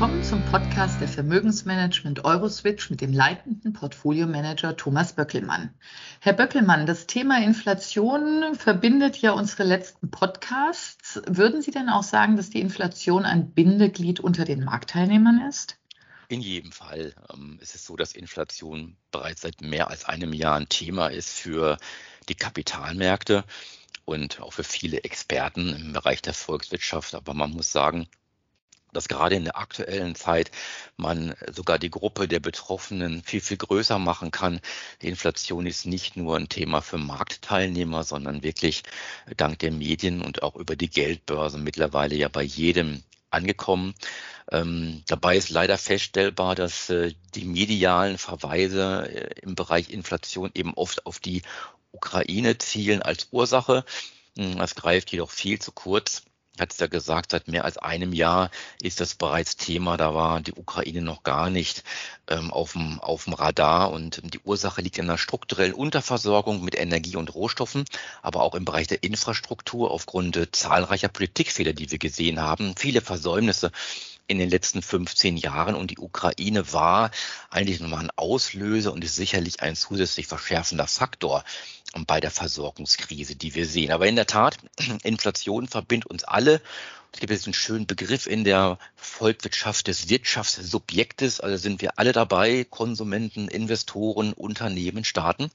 willkommen zum Podcast der Vermögensmanagement Euroswitch mit dem leitenden Portfolio-Manager Thomas Böckelmann. Herr Böckelmann, das Thema Inflation verbindet ja unsere letzten Podcasts. Würden Sie denn auch sagen, dass die Inflation ein Bindeglied unter den Marktteilnehmern ist? In jedem Fall ähm, ist es so, dass Inflation bereits seit mehr als einem Jahr ein Thema ist für die Kapitalmärkte und auch für viele Experten im Bereich der Volkswirtschaft. Aber man muss sagen, dass gerade in der aktuellen Zeit man sogar die Gruppe der Betroffenen viel, viel größer machen kann. Die Inflation ist nicht nur ein Thema für Marktteilnehmer, sondern wirklich dank der Medien und auch über die Geldbörse mittlerweile ja bei jedem angekommen. Ähm, dabei ist leider feststellbar, dass äh, die medialen Verweise äh, im Bereich Inflation eben oft auf die Ukraine zielen als Ursache. Hm, das greift jedoch viel zu kurz hat es ja gesagt, seit mehr als einem Jahr ist das bereits Thema. Da war die Ukraine noch gar nicht ähm, auf, dem, auf dem Radar. Und die Ursache liegt in einer strukturellen Unterversorgung mit Energie und Rohstoffen, aber auch im Bereich der Infrastruktur aufgrund äh, zahlreicher Politikfehler, die wir gesehen haben. Viele Versäumnisse in den letzten 15 Jahren und die Ukraine war eigentlich nochmal ein Auslöser und ist sicherlich ein zusätzlich verschärfender Faktor bei der Versorgungskrise, die wir sehen. Aber in der Tat, Inflation verbindet uns alle. Es gibt jetzt einen schönen Begriff in der Volkswirtschaft des Wirtschaftssubjektes. Also sind wir alle dabei, Konsumenten, Investoren, Unternehmen, Staaten.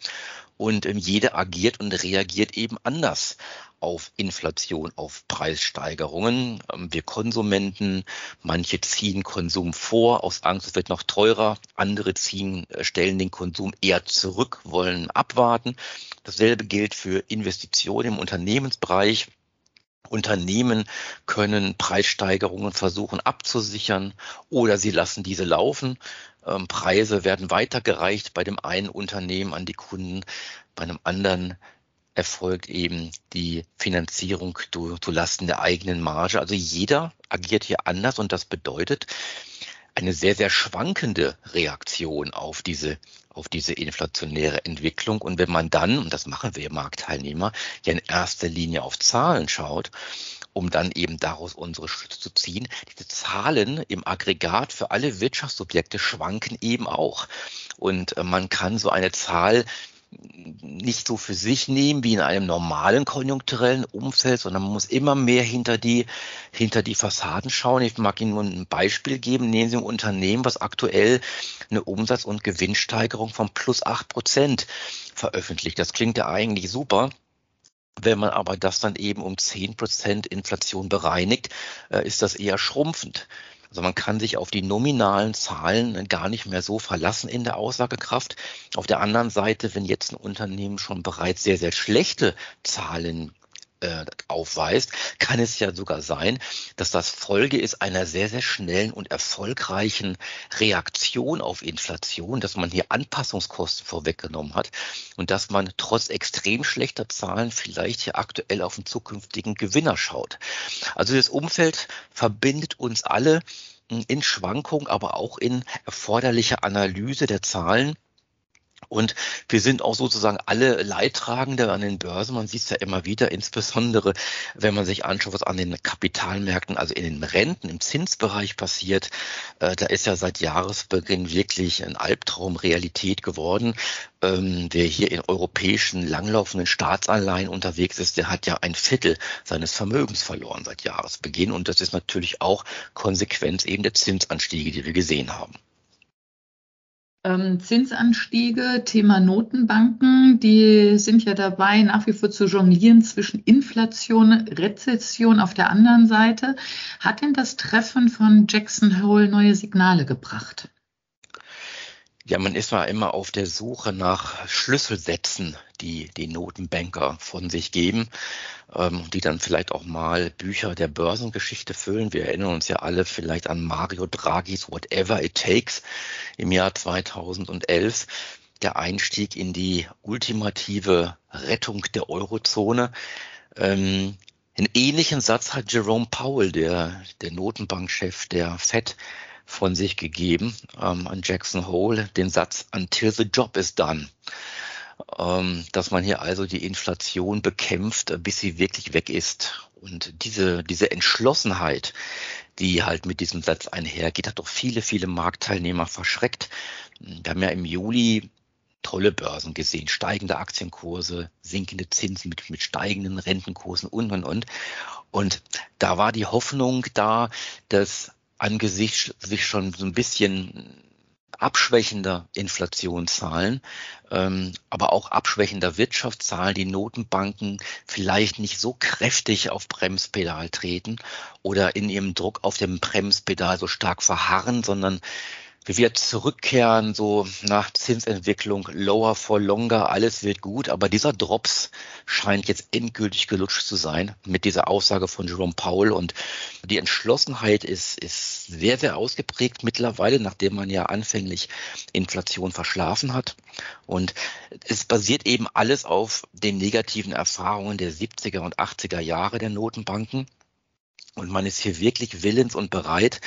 Und ähm, jeder agiert und reagiert eben anders auf Inflation, auf Preissteigerungen. Ähm, wir Konsumenten, manche ziehen Konsum vor aus Angst, es wird noch teurer. Andere ziehen, äh, stellen den Konsum eher zurück, wollen abwarten. Dasselbe gilt für Investitionen im Unternehmensbereich. Unternehmen können Preissteigerungen versuchen abzusichern oder sie lassen diese laufen. Ähm, Preise werden weitergereicht bei dem einen Unternehmen an die Kunden, bei einem anderen erfolgt eben die Finanzierung zu, Lasten der eigenen Marge. Also jeder agiert hier anders und das bedeutet eine sehr, sehr schwankende Reaktion auf diese auf diese inflationäre Entwicklung. Und wenn man dann, und das machen wir Marktteilnehmer, ja in erster Linie auf Zahlen schaut, um dann eben daraus unsere Schlüsse zu ziehen. Diese Zahlen im Aggregat für alle Wirtschaftsobjekte schwanken eben auch. Und äh, man kann so eine Zahl nicht so für sich nehmen wie in einem normalen konjunkturellen Umfeld, sondern man muss immer mehr hinter die, hinter die Fassaden schauen. Ich mag Ihnen nur ein Beispiel geben. Nehmen Sie ein Unternehmen, was aktuell eine Umsatz- und Gewinnsteigerung von plus acht Prozent veröffentlicht. Das klingt ja eigentlich super. Wenn man aber das dann eben um zehn Prozent Inflation bereinigt, äh, ist das eher schrumpfend. Also man kann sich auf die nominalen Zahlen gar nicht mehr so verlassen in der Aussagekraft. Auf der anderen Seite, wenn jetzt ein Unternehmen schon bereits sehr, sehr schlechte Zahlen äh, aufweist, kann es ja sogar sein, dass das Folge ist einer sehr, sehr schnellen und erfolgreichen Reaktion auf Inflation, dass man hier Anpassungskosten vorweggenommen hat und dass man trotz extrem schlechter Zahlen vielleicht hier aktuell auf einen zukünftigen Gewinner schaut. Also das Umfeld verbindet uns alle in Schwankung, aber auch in erforderlicher Analyse der Zahlen. Und wir sind auch sozusagen alle Leidtragende an den Börsen. Man sieht es ja immer wieder, insbesondere wenn man sich anschaut, was an den Kapitalmärkten, also in den Renten, im Zinsbereich passiert. Äh, da ist ja seit Jahresbeginn wirklich ein Albtraum Realität geworden. Ähm, wer hier in europäischen langlaufenden Staatsanleihen unterwegs ist, der hat ja ein Viertel seines Vermögens verloren seit Jahresbeginn. Und das ist natürlich auch Konsequenz eben der Zinsanstiege, die wir gesehen haben ähm, Zinsanstiege, Thema Notenbanken, die sind ja dabei, nach wie vor zu jonglieren zwischen Inflation, Rezession auf der anderen Seite. Hat denn das Treffen von Jackson Hole neue Signale gebracht? Ja, man ist mal immer auf der Suche nach Schlüsselsätzen, die die Notenbanker von sich geben, ähm, die dann vielleicht auch mal Bücher der Börsengeschichte füllen. Wir erinnern uns ja alle vielleicht an Mario Draghis Whatever It Takes im Jahr 2011 der Einstieg in die ultimative Rettung der Eurozone. Ähm, einen ähnlichen Satz hat Jerome Powell, der, der Notenbankchef der Fed, von sich gegeben ähm, an Jackson Hole, den Satz Until the job is done. Ähm, dass man hier also die Inflation bekämpft, bis sie wirklich weg ist. Und diese, diese Entschlossenheit, die halt mit diesem Satz einhergeht, hat doch viele, viele Marktteilnehmer verschreckt. Wir haben ja im Juli tolle Börsen gesehen, steigende Aktienkurse, sinkende Zinsen mit, mit steigenden Rentenkursen und, und, und. Und da war die Hoffnung da, dass angesichts sich schon so ein bisschen abschwächender Inflationszahlen, ähm, aber auch abschwächender Wirtschaftszahlen, die Notenbanken vielleicht nicht so kräftig auf Bremspedal treten oder in ihrem Druck auf dem Bremspedal so stark verharren, sondern wir wieder zurückkehren, so nach Zinsentwicklung, lower for longer, alles wird gut. Aber dieser Drops scheint jetzt endgültig gelutscht zu sein mit dieser Aussage von Jerome Powell. Und die Entschlossenheit ist, ist sehr, sehr ausgeprägt mittlerweile, nachdem man ja anfänglich Inflation verschlafen hat. Und es basiert eben alles auf den negativen Erfahrungen der 70er und 80er Jahre der Notenbanken. Und man ist hier wirklich willens und bereit,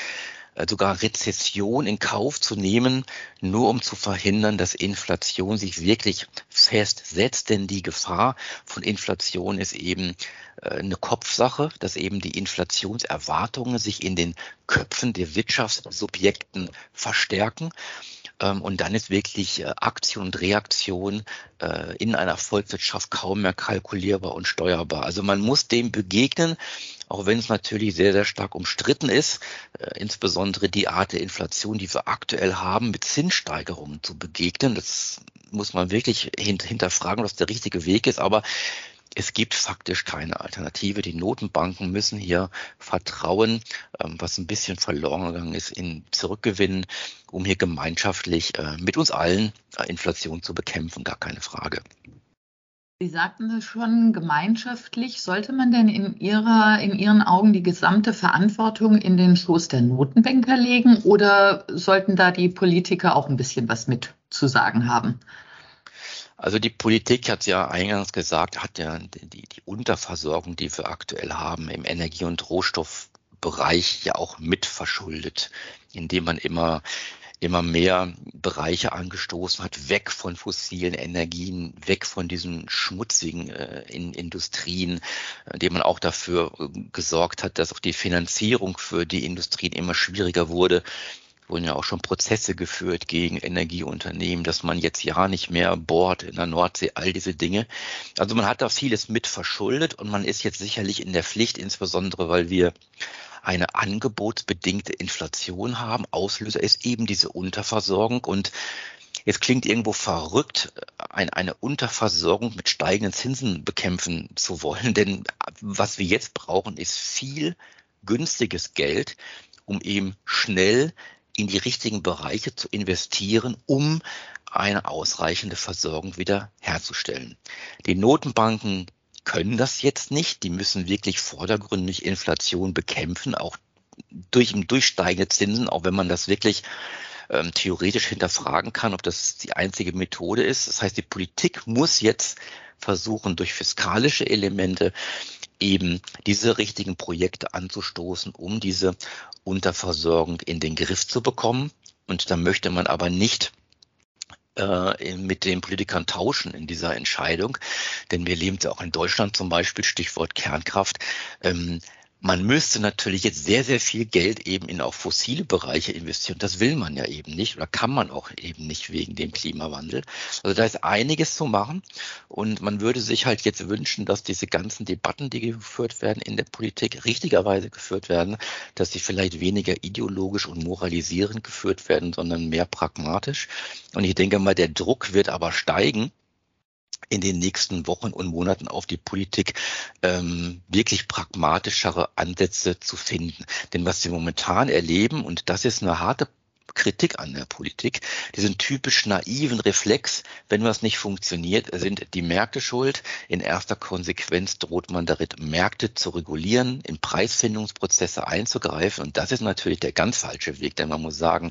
sogar Rezession in Kauf zu nehmen, nur um zu verhindern, dass Inflation sich wirklich festsetzt. Denn die Gefahr von Inflation ist eben äh, eine Kopfsache, dass eben die Inflationserwartungen sich in den Köpfen der Wirtschaftssubjekten verstärken. Ähm, und dann ist wirklich äh, Aktion und Reaktion in einer Volkswirtschaft kaum mehr kalkulierbar und steuerbar. Also man muss dem begegnen auch wenn es natürlich sehr, sehr stark umstritten ist, äh, insbesondere die Art der Inflation, die wir aktuell haben, mit Zinssteigerungen zu begegnen. Das muss man wirklich hint hinterfragen, was der richtige Weg ist. Aber es gibt faktisch keine Alternative. Die Notenbanken müssen hier Vertrauen, ähm, was ein bisschen verloren gegangen ist, in zurückgewinnen, um hier gemeinschaftlich äh, mit uns allen äh, Inflation zu bekämpfen. Gar keine Frage. Sie sagten es schon, gemeinschaftlich. Sollte man denn in, Ihrer, in Ihren Augen die gesamte Verantwortung in den Schoß der Notenbanker legen oder sollten da die Politiker auch ein bisschen was mit zu sagen haben? Also die Politik hat ja eingangs gesagt, hat ja die, die Unterversorgung, die wir aktuell haben im Energie- und Rohstoffbereich ja auch mitverschuldet, indem man immer immer mehr Bereiche angestoßen hat, weg von fossilen Energien, weg von diesen schmutzigen äh, in Industrien, indem man auch dafür äh, gesorgt hat, dass auch die Finanzierung für die Industrien immer schwieriger wurde wurden ja auch schon Prozesse geführt gegen Energieunternehmen, dass man jetzt ja nicht mehr bohrt in der Nordsee, all diese Dinge. Also man hat da vieles mit verschuldet und man ist jetzt sicherlich in der Pflicht, insbesondere weil wir eine angebotsbedingte Inflation haben. Auslöser ist eben diese Unterversorgung und Jetzt klingt irgendwo verrückt, ein, eine Unterversorgung mit steigenden Zinsen bekämpfen zu wollen. Denn was wir jetzt brauchen, ist viel günstiges Geld, um eben schnell in die richtigen Bereiche zu investieren, um eine ausreichende Versorgung wieder herzustellen. Die Notenbanken können das jetzt nicht. Die müssen wirklich vordergründig Inflation bekämpfen, auch durch, durch steigende Zinsen, auch wenn man das wirklich ähm, theoretisch hinterfragen kann, ob das die einzige Methode ist. Das heißt, die Politik muss jetzt versuchen, durch fiskalische Elemente eben diese richtigen Projekte anzustoßen, um diese Unterversorgung in den Griff zu bekommen. Und da möchte man aber nicht äh, mit den Politikern tauschen in dieser Entscheidung. Denn wir leben ja auch in Deutschland zum Beispiel, Stichwort Kernkraft. Man müsste natürlich jetzt sehr, sehr viel Geld eben in auch fossile Bereiche investieren. Das will man ja eben nicht oder kann man auch eben nicht wegen dem Klimawandel. Also da ist einiges zu machen und man würde sich halt jetzt wünschen, dass diese ganzen Debatten, die geführt werden in der Politik, richtigerweise geführt werden, dass sie vielleicht weniger ideologisch und moralisierend geführt werden, sondern mehr pragmatisch. Und ich denke mal, der Druck wird aber steigen in den nächsten Wochen und Monaten auf die Politik ähm, wirklich pragmatischere Ansätze zu finden. Denn was wir momentan erleben, und das ist eine harte Kritik an der Politik, diesen typisch naiven Reflex, wenn was nicht funktioniert, sind die Märkte schuld. In erster Konsequenz droht man darin, Märkte zu regulieren, in Preisfindungsprozesse einzugreifen. Und das ist natürlich der ganz falsche Weg, denn man muss sagen,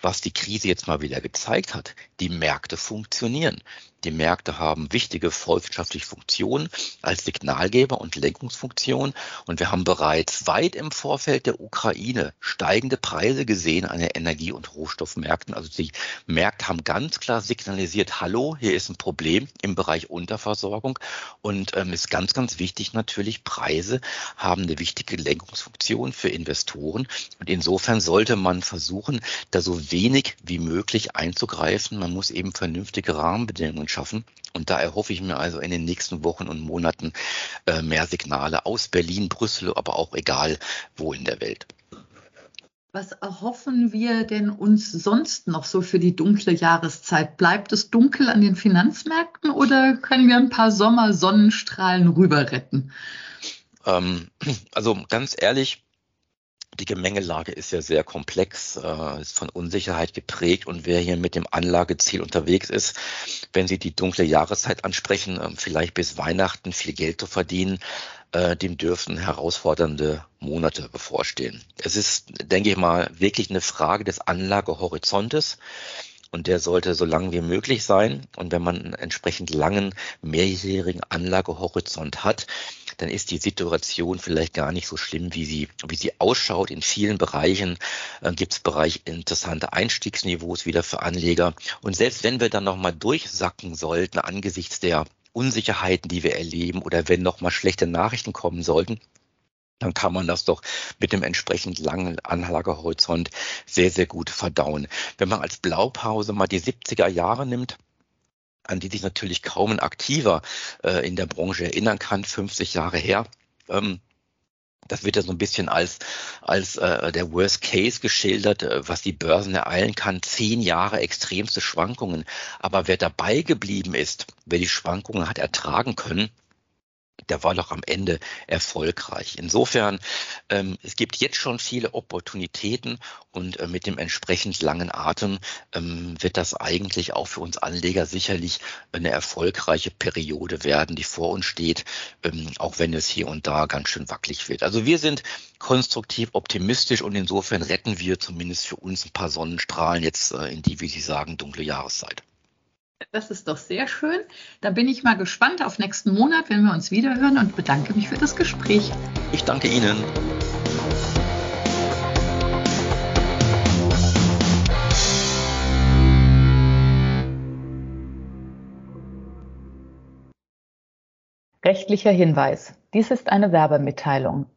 was die Krise jetzt mal wieder gezeigt hat, die Märkte funktionieren. Die Märkte haben wichtige volkswirtschaftliche Funktionen als Signalgeber und Lenkungsfunktion. Und wir haben bereits weit im Vorfeld der Ukraine steigende Preise gesehen an den Energie- und Rohstoffmärkten. Also die Märkte haben ganz klar signalisiert, hallo, hier ist ein Problem im Bereich Unterversorgung. Und ähm, ist ganz, ganz wichtig natürlich, Preise haben eine wichtige Lenkungsfunktion für Investoren. Und insofern sollte man versuchen, da so wenig wie möglich einzugreifen. Man muss eben vernünftige Rahmenbedingungen schaffen. Und da erhoffe ich mir also in den nächsten Wochen und Monaten äh, mehr Signale aus Berlin, Brüssel, aber auch egal wo in der Welt. Was erhoffen wir denn uns sonst noch so für die dunkle Jahreszeit? Bleibt es dunkel an den Finanzmärkten oder können wir ein paar Sommersonnenstrahlen rüber retten? Ähm, also ganz ehrlich, die Gemengelage ist ja sehr komplex, äh, ist von Unsicherheit geprägt und wer hier mit dem Anlageziel unterwegs ist, wenn Sie die dunkle Jahreszeit ansprechen, äh, vielleicht bis Weihnachten viel Geld zu verdienen, äh, dem dürfen herausfordernde Monate bevorstehen. Es ist, denke ich mal, wirklich eine Frage des Anlagehorizontes und der sollte so lang wie möglich sein. Und wenn man einen entsprechend langen mehrjährigen Anlagehorizont hat, dann ist die Situation vielleicht gar nicht so schlimm, wie sie, wie sie ausschaut. In vielen Bereichen äh, gibt es Bereich interessante Einstiegsniveaus wieder für Anleger. Und selbst wenn wir dann nochmal durchsacken sollten angesichts der Unsicherheiten, die wir erleben oder wenn nochmal schlechte Nachrichten kommen sollten, dann kann man das doch mit dem entsprechend langen Anlagehorizont sehr, sehr gut verdauen. Wenn man als Blaupause mal die 70er Jahre nimmt, an die sich natürlich kaum ein Aktiver äh, in der Branche erinnern kann, 50 Jahre her. Ähm, das wird ja so ein bisschen als, als äh, der Worst Case geschildert, äh, was die Börsen ereilen kann. Zehn Jahre extremste Schwankungen. Aber wer dabei geblieben ist, wer die Schwankungen hat ertragen können, der war doch am Ende erfolgreich. Insofern, ähm, es gibt jetzt schon viele Opportunitäten und äh, mit dem entsprechend langen Atem ähm, wird das eigentlich auch für uns Anleger sicherlich eine erfolgreiche Periode werden, die vor uns steht, ähm, auch wenn es hier und da ganz schön wackelig wird. Also wir sind konstruktiv optimistisch und insofern retten wir zumindest für uns ein paar Sonnenstrahlen jetzt äh, in die, wie Sie sagen, dunkle Jahreszeit. Das ist doch sehr schön. Da bin ich mal gespannt auf nächsten Monat, wenn wir uns wiederhören und bedanke mich für das Gespräch. Ich danke Ihnen. Rechtlicher Hinweis. Dies ist eine Werbemitteilung.